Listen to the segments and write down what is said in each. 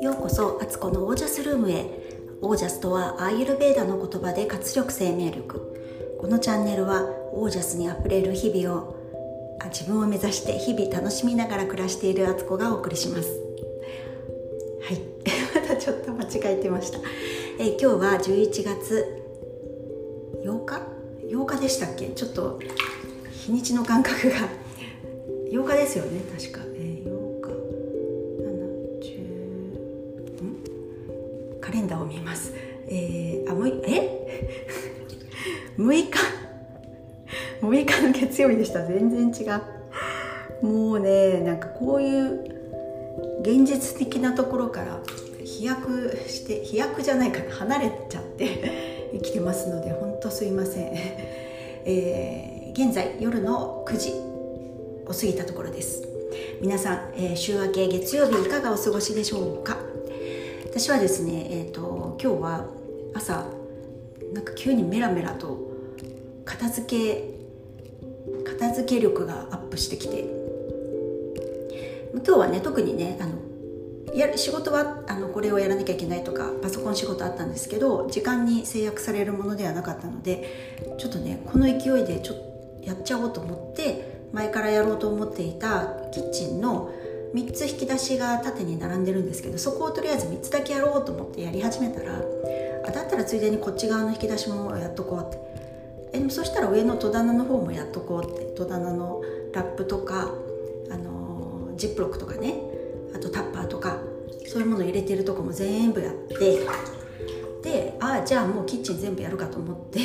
ようこそアツコのオージャスルームへ。オージャスとはアーユルベーダの言葉で活力生命力。このチャンネルはオージャスにあふれる日々をあ自分を目指して日々楽しみながら暮らしているアツコがお送りします。はい。またちょっと間違えてました、え今日は11月8日？8日でしたっけ？ちょっと日にちの感覚が8日ですよね確か、えー、8日。7 10カレンダーを見ます。えー、あもうえ？6日？6日の月曜日でした。全然違う。もうねなんかこういう現実的なところから飛躍して飛躍じゃないかな。離れちゃって 生きてますので本当すいません、えー、現在夜の9時。を過ぎたところです。皆さん、えー、週明け月曜日いかがお過ごしでしょうか？私はですね、えーと、今日は朝なんか急にメラメラと片付け片付け力がアップしてきて今日はね特にねあのや仕事はあのこれをやらなきゃいけないとかパソコン仕事あったんですけど時間に制約されるものではなかったのでちょっとねこの勢いでちょやっちゃおうと思って前からやろうと思っていたキッチンの3つ引き出しが縦に並んでるんですけどそこをとりあえず3つだけやろうと思ってやり始めたらあだったらついでにこっち側の引き出しもやっとこうって。えそしたら上の戸棚の方もやっとこうって戸棚のラップとか、あのー、ジップロックとかねあとタッパーとかそういうもの入れてるとこも全部やってでああじゃあもうキッチン全部やるかと思って、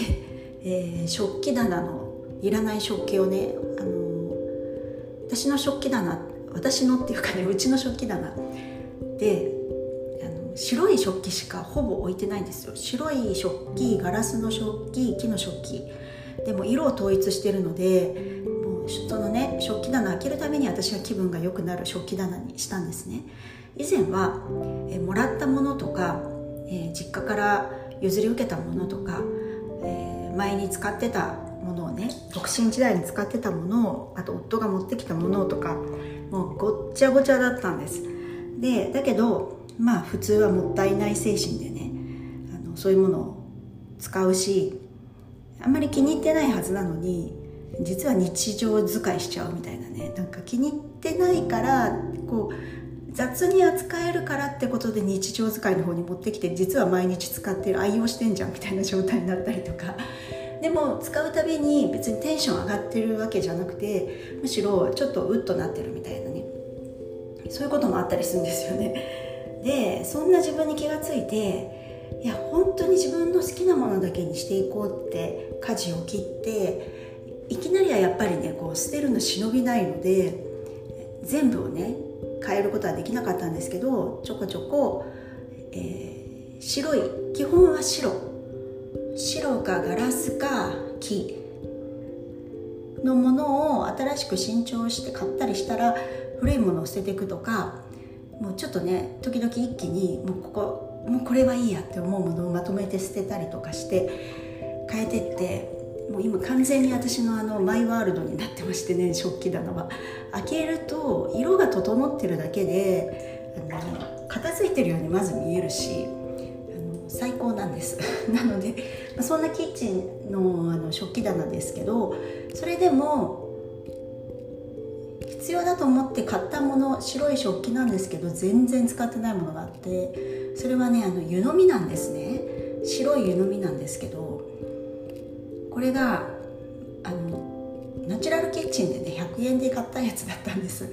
えー、食器棚のいらない食器をね、あの、私の食器棚私のっていうかねうちの食器棚であの白い食器しかほぼ置いてないんですよ。白い食器ガラスの食器木の食器。でも色を統一してるのでもうそのね食器棚開けるために私は気分が良くなる食器棚にしたんですね。以前は、えもらったものとか、え、実家から譲り受けたものとか、え、前に使ってたものをね独身時代に使ってたものをあと夫が持ってきたものとかもうごっちゃごちゃだったんです。でだけどまあ普通はもったいない精神でねあのそういうものを使うしあんまり気に入ってないはずなのに実は日常使いしちゃうみたいなねなんか気に入ってないからこう雑に扱えるからってことで日常使いの方に持ってきて実は毎日使ってる愛用してんじゃんみたいな状態になったりとか。でも使うたびに別にテンション上がってるわけじゃなくてむしろちょっとウッとなってるみたいなね。そういうこともあったりするんですよね。でそんな自分に気がついていや本当に自分の好きなものだけにしていこうって舵を切っていきなりはやっぱりねこう捨てるの忍びないので全部をね変えることはできなかったんですけどちょこちょこ、えー、白い基本は白。白かガラスか木のものを新しく新調して買ったりしたら古いものを捨てていくとかもうちょっとね時々一気にもうここもうこれはいいやって思うものをまとめて捨てたりとかして変えてってもう今完全に私のあのマイワールドになってましてね食器棚は。開けると色が整ってるだけであの片付いてるようにまず見えるしあの最高なんです。なので、そんなキッチンのあの食器棚ですけどそれでも必要だと思って買ったもの白い食器なんですけど全然使ってないものがあってそれはねあの湯飲みなんですね。白い湯飲みなんですけどこれがあのナチュラルキッチンでね100円で買ったやつだったんです。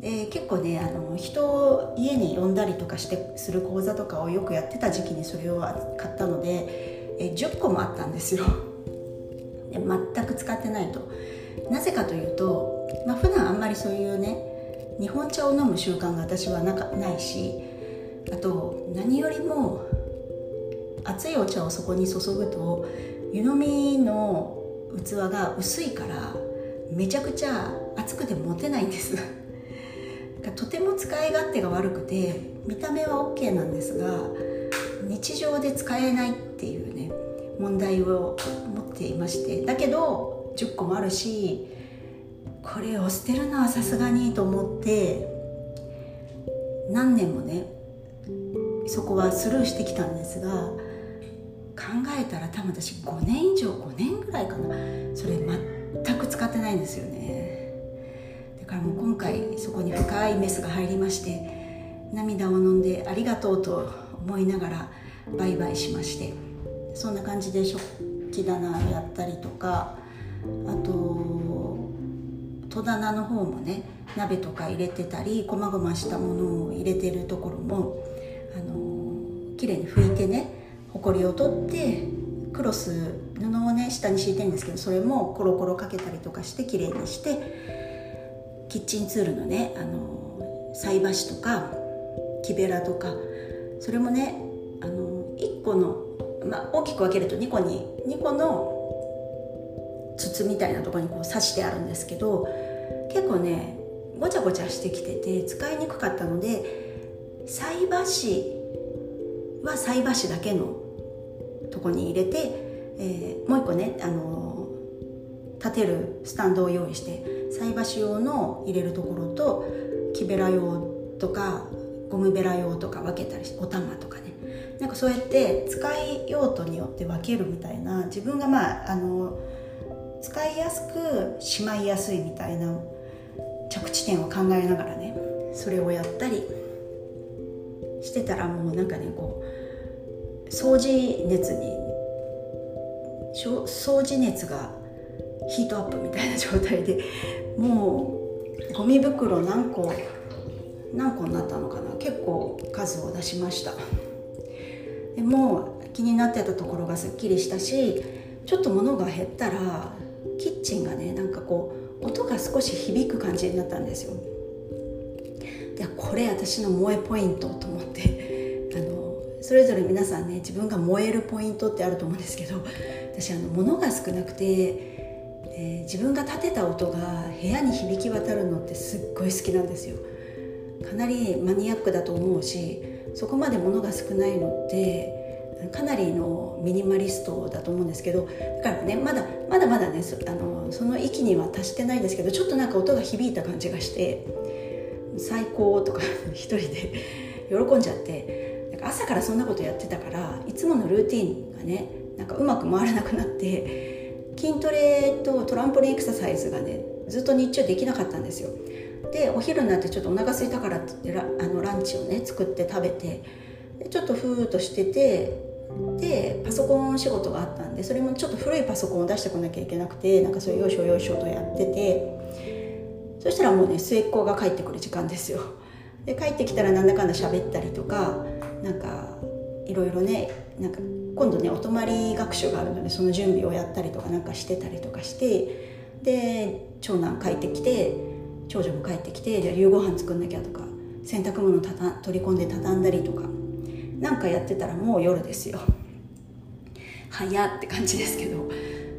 で結構ねあの人を家に呼んだりとかしてする講座とかをよくやってた時期にそれを買ったのでえ10個もあったんですよ。で全く使ってないと。なぜかというと、まあ、普段あんまりそういうね日本茶を飲む習慣が私はなかないしあと何よりも熱いお茶をそこに注ぐと湯飲みの器が薄いからめちゃくちゃ熱くて持てないんです。とても使い勝手が悪くて見た目は OK なんですが日常で使えないっていうね問題を持っていまして。だけど10個もあるしこれを捨てるのはさすがにと思って何年もねそこはスルーしてきたんですが考えたら多分私5年以上5年ぐらいかなそれ全く使ってないんですよね。だからもう今回そこに深いメスが入りまして涙を飲んでありがとうと思いながらバイバイしましてそんな感じで食器棚やったりとかあと戸棚の方もね鍋とか入れてたりこまごましたものを入れてるところもあの綺麗に拭いてねほこりを取ってクロス布をね下に敷いてるんですけどそれもコロコロかけたりとかして綺麗にしてキッチンツールのねあの菜箸とか木べらとかそれもねあの1個の、まあ、大きく分けると2個に2個の筒みたいなところにこう刺してあるんですけど結構ねごちゃごちゃしてきてて使いにくかったので菜箸は菜箸だけのとこに入れて、えー、もう一個ね、あのー、立てるスタンドを用意して菜箸用の入れるところと木べら用とかゴムべら用とか分けたりしてお玉とかね。なんかそうやって使い用途によって分けるみたいな自分がまああの使いやすくしまいやすいみたいな着地点を考えながらねそれをやったりしてたらもうなんかねこう掃除熱に掃除熱がヒートアップみたいな状態でもうゴミ袋何個何個になったのかな？結構数を出しました。でも気になってたところがすっきりしたしちょっと物が減ったらキッチンがねなんかこう音が少し響く感じになったんですよ。でこれ私の萌えポイントと思って。あのそれぞれ皆さんね自分が燃えるポイントってあると思うんですけど私あの物が少なくて、えー、自分が立てた音が部屋に響き渡るのってすっごい好きなんですよ。かなりマニアックだと思うしそこまで物が少ないのってかなりのミニマリストだと思うんですけどだからねまだまだまだねそあのその域には達してないんですけどちょっとなんか音が響いた感じがして最高とか 一人で 喜んじゃってなんか朝からそんなことやってたからいつものルーティンがねなんかうまく回らなくなって筋トレとトランポリンエクササイズがねずっと日中できなかったんですよ。でお昼になってちょっとお腹空いたからって言ってラあのランチをね作って食べてちょっとふーっとしててでパソコン仕事があったんでそれもちょっと古いパソコンを出してこなきゃいけなくてなんかそういうよいしょよいしょとやっててそしたらもうね末っ子が帰ってくる時間ですよ。で帰ってきたらなんだかんだ喋ったりとかなんかいろいろねなんか今度ねお泊まり学習があるのでその準備をやったりとかなんかしてたりとかしてで長男帰ってきて長女も帰ってきてじゃあ夕ご飯作んなきゃとか洗濯物たた取り込んで畳んだりとかなんかやってたらもう夜ですよ。早って感じですけど、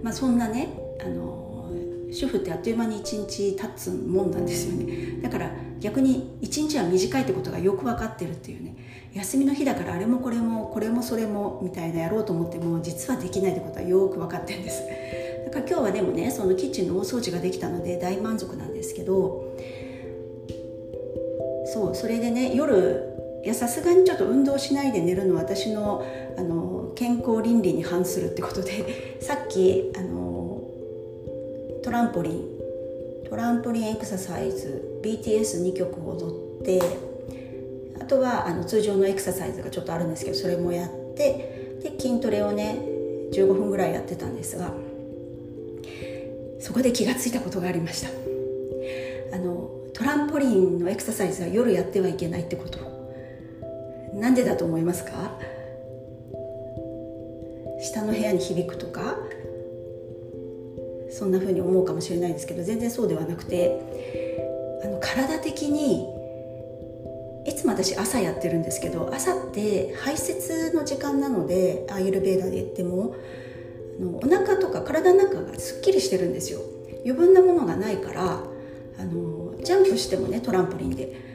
まあ、そんなねあの主婦ってあっという間に一日経つもんなんですよね。だから逆に一日は短いってことがよく分かってるっていうね。休みの日だからあれもこれもこれもそれもみたいなやろうと思っても実はできないってことはよく分かってるんです。今日はでもねそのキッチンの大掃除ができたので大満足なんですけどそうそれでね夜いやさすがにちょっと運動しないで寝るのは私のあの健康倫理に反するってことで さっきあのトランポリントランポリンエクササイズ BTS2 曲を踊ってあとはあの通常のエクササイズがちょっとあるんですけどそれもやってで筋トレをね15分ぐらいやってたんですがそこで気が付いたことがありました。あのトランポリンのエクササイズは夜やってはいけないってこと。なんでだと思いますか？下の部屋に響くとか？そんな風に思うかもしれないですけど全然そうではなくてあの体的にいつも私朝やってるんですけど朝って排泄の時間なのでアーユルベーダで言ってもあのお腹とか体の中すっきりしてるんですよ余分なものがないからあのジャンプしてもねトランポリンで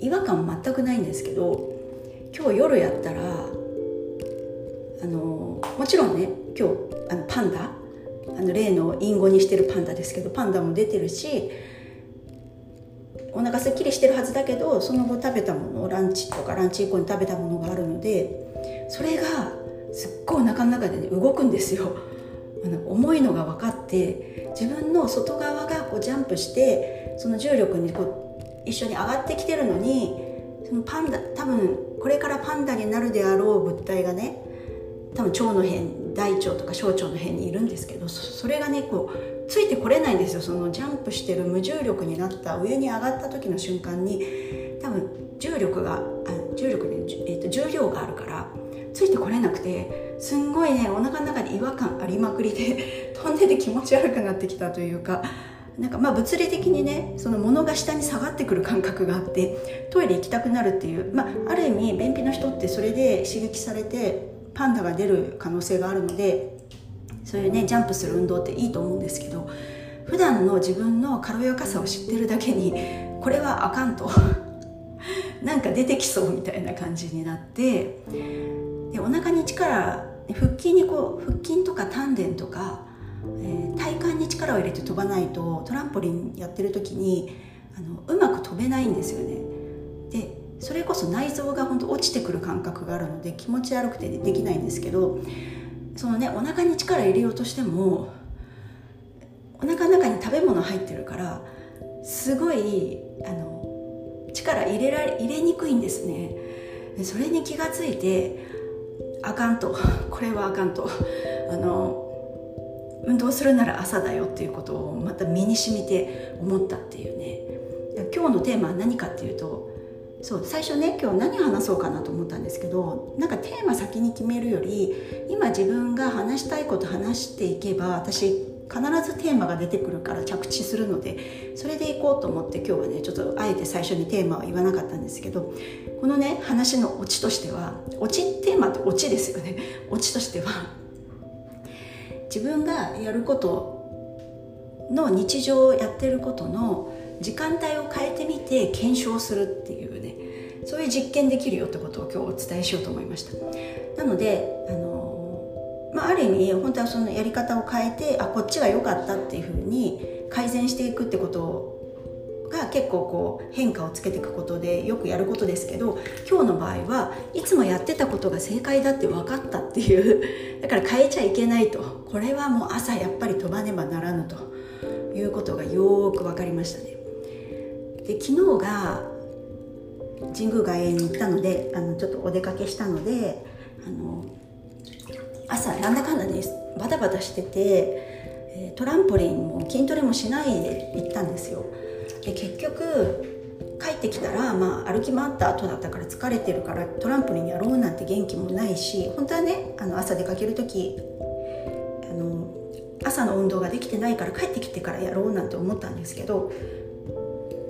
違和感全くないんですけど今日夜やったらあのもちろんね今日あのパンダあの例の隠語にしてるパンダですけどパンダも出てるしお腹すっきりしてるはずだけどその後食べたものランチとかランチ以降に食べたものがあるのでそれがすっごいお腹の中で、ね、動くんですよ。重いのが分かって自分の外側がこうジャンプしてその重力にこう一緒に上がってきてるのにそのパンダ多分これからパンダになるであろう物体がね多分腸の辺大腸とか小腸の辺にいるんですけどそれがねこうついてこれないんですよ。そのジャンプしてる無重力になった上に上がった時の瞬間に多分重力があ重力で、えーと、重量があるからついてこれなくてすんごいねお腹の中に違和感ありまくりで 飛んでて気持ち悪くなってきたというかなんかまあ物理的にねその物が下に下がってくる感覚があってトイレ行きたくなるっていう、まあ、ある意味便秘の人ってそれで刺激されてパンダが出る可能性があるのでそういうねジャンプする運動っていいと思うんですけど普段の自分の軽やかさを知ってるだけにこれはあかんと。なんか出てきそうみたいな感じになってでお腹に力腹筋にこう腹筋とか丹田とか、えー、体幹に力を入れて飛ばないとトランポリンやってる時にあのうまく飛べないんですよね。でそれこそ内臓が本当落ちてくる感覚があるので気持ち悪くてできないんですけどそのねお腹に力入れようとしてもお腹の中に食べ物入ってるからすごいあの力入れられ入れにくいんですねそれに気がついてあかんと。これはあかんと。あの運動するなら朝だよっていうことをまた身に染みて思ったっていうね。今日のテーマは何かっていうとそう最初ね今日何話そうかなと思ったんですけどなんかテーマ先に決めるより今自分が話したいこと話していけば私必ずテーマが出てくるから着地するのでそれでいこうと思って今日はねちょっとあえて最初にテーマは言わなかったんですけどこのね話のオチとしてはオチテーマってオチですよね。オチとしては。自分がやることの日常をやってることの時間帯を変えてみて検証するっていうね。そういう実験できるよってことを今日お伝えしようと思いました。なのであの、まあ、ある意味本当はそのやり方を変えてあこっちが良かったっていうふうに改善していくってことをが結構こう変化をつけていくことでよくやることですけど今日の場合はいつもやってたことが正解だって分かったっていう だから変えちゃいけないと。これはもう朝やっぱり飛ばねばならぬと。いうことがよく分かりましたね。で昨日が神宮外苑に行ったのであのちょっとお出かけしたのであの朝なんだかんだねバタバタしててトランポリンも筋トレもしないで行ったんですよ。で結局帰ってきたら、まあ、歩き回った後だったから疲れてるからトランポリンやろうなんて元気もないし本当はねあの朝出かける時あの朝の運動ができてないから帰ってきてからやろうなんて思ったんですけど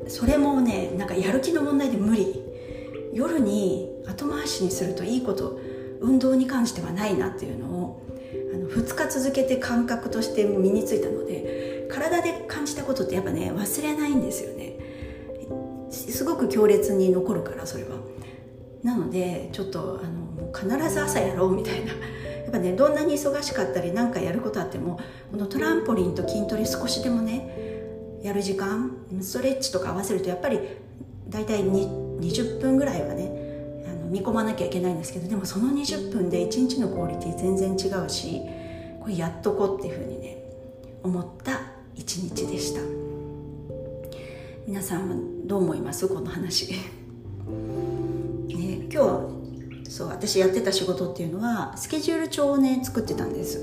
それもねなんかやる気の問題で無理。夜に後回しにするといいこと運動に関してはないなっていうのをあの2日続けて感覚として身についたので体で感じたことってやっぱね忘れないんですよね。すごく強烈に残るからそれは。なのでちょっとあの必ず朝やろうみたいな。やっぱねどんなに忙しかったり何かやることあってもこのトランポリンと筋トレ少しでもねやる時間ストレッチとか合わせるとやっぱり大体20分ぐらいはねあの見込まなきゃいけないんですけどでもその20分で1日のクオリティ全然違うしこれやっとこうっていうふうにね思った一日でした。皆さんはどう思います？この話、ね、今日そう私やってた仕事っていうのはスケジュール帳をね作ってたんです。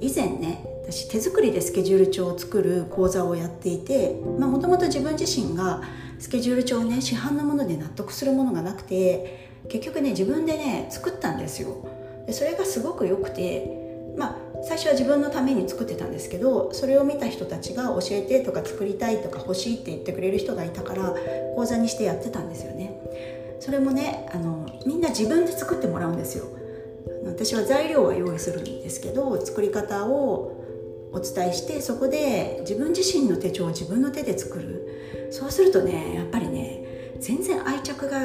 以前ね私手作りでスケジュール帳を作る講座をやっていてもともと自分自身がスケジュール帳をね市販のもので納得するものがなくて結局ね自分でね作ったんですよ。でそれがすごく良くてまあ最初は自分のために作ってたんですけどそれを見た人たちが教えてとか作りたいとか欲しいって言ってくれる人がいたから講座にしてやってたんですよね。それもねあのみんな自分で作ってもらうんですよ。私は材料は用意するんですけど作り方をお伝えしてそこで自分自身の手帳を自分の手で作る。そうするとねやっぱりね全然愛着が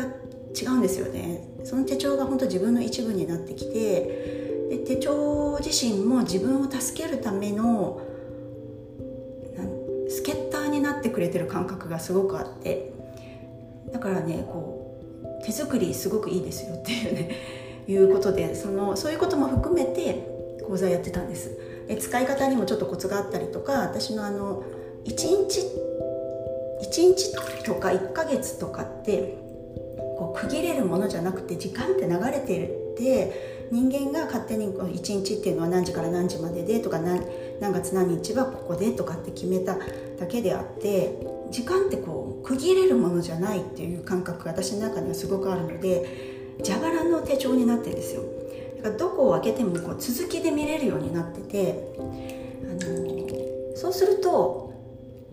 違うんですよね。その手帳が本当自分の一部になってきてで手帳自身も自分を助けるための助っ人になってくれてる感覚がすごくあってだからねこう手作りすごくいいですよっていうね いうことでそのそういうことも含めて講座やってたんです。で使い方にもちょっとコツがあったりとか私のあの1日1日とか1ヶ月とかってこう区切れるものじゃなくて時間って流れてるって人間が勝手に1日っていうのは何時から何時まででとか何何月何日はここでとかって決めただけであって時間ってこう区切れるものじゃないっていう感覚が私の中にはすごくあるので蛇腹の手帳になってるんですよ。だからどこを開けてもこう続きで見れるようになっててあのそうすると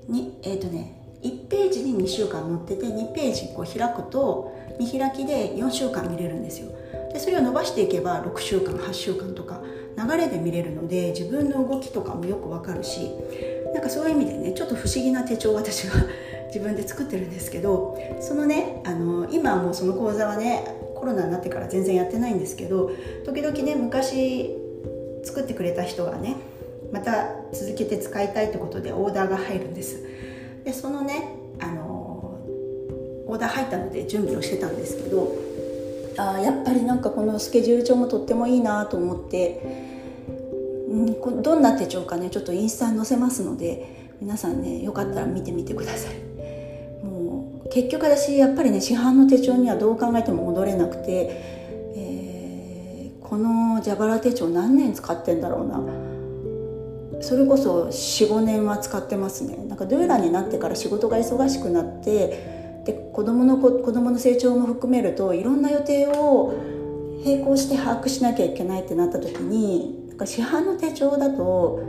にえっ、ー、とね1ページに2週間載ってて2ページこう開くと見開きで4週間見れるんですよ。でそれを伸ばしていけば6週間8週間とか流れで見れるので自分の動きとかもよくわかるしなんかそういう意味でねちょっと不思議な手帳を私は 自分で作ってるんですけどそのねあの今はもうその講座はねコロナになってから全然やってないんですけど時々ね昔作ってくれた人がねまた続けて使いたいってことでオーダーが入るんです。でそのねあのオーダー入ったので準備をしてたんですけどあやっぱりなんかこのスケジュール帳もとってもいいなと思って。うん、どんな手帳かねちょっとインスタに載せますので皆さんねよかったら見てみてください。もう結局私やっぱりね市販の手帳にはどう考えても戻れなくて、えー、この蛇腹手帳何年使ってんだろうな。それこそ45年は使ってますね。なんかドゥーラになってから仕事が忙しくなってで子供の子供の成長も含めるといろんな予定を並行して把握しなきゃいけないってなった時にか市販の手帳だと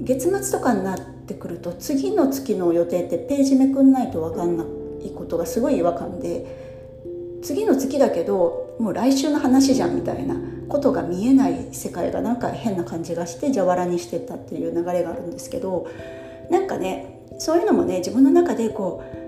月末とかになってくると次の月の予定ってページめくんないと分かんないことがすごい違和感で次の月だけどもう来週の話じゃんみたいなことが見えない世界がなんか変な感じがして蛇腹にしてたっていう流れがあるんですけどなんかねそういうのもね自分の中でこう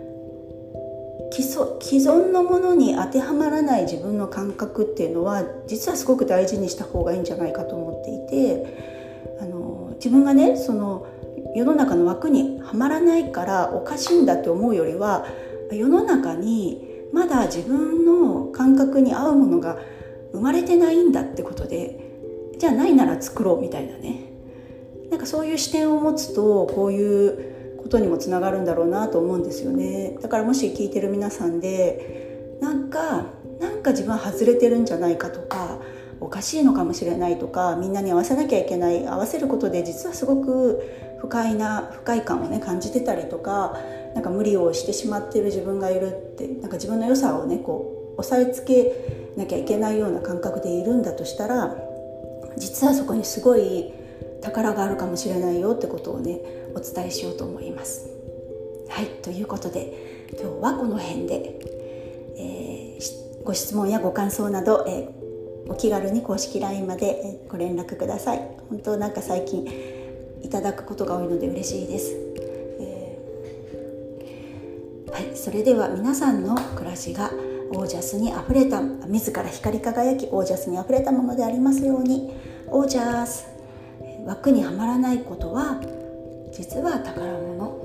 既存のものに当てはまらない自分の感覚っていうのは実はすごく大事にした方がいいんじゃないかと思っていてあの自分がねその世の中の枠にはまらないからおかしいんだって思うよりは世の中にまだ自分の感覚に合うものが生まれてないんだってことでじゃあないなら作ろうみたいなね。なんかそういう視点を持つとこういうことにもつながるんだろうなと思うんですよね。だからもし聞いてる皆さんでなんかなんか自分は外れてるんじゃないかとかおかしいのかもしれないとかみんなに合わせなきゃいけない合わせることで実はすごく不快な不快感をね感じてたりとかなんか無理をしてしまってる自分がいるってなんか自分の良さをねこう押さえつけなきゃいけないような感覚でいるんだとしたら実はそこにすごい宝があるかもしれないよってことをねお伝えしようと思います。はいということで今日はこの辺で、えー、ご質問やご感想など、えー、お気軽に公式 LINE までご連絡ください。本当なんか最近いただくことが多いので嬉しいです。えー、はい、それでは皆さんの暮らしがオージャスにあふれた自ら光り輝きオージャスにあふれたものでありますようにオージャス枠にはまらないことは実は宝物。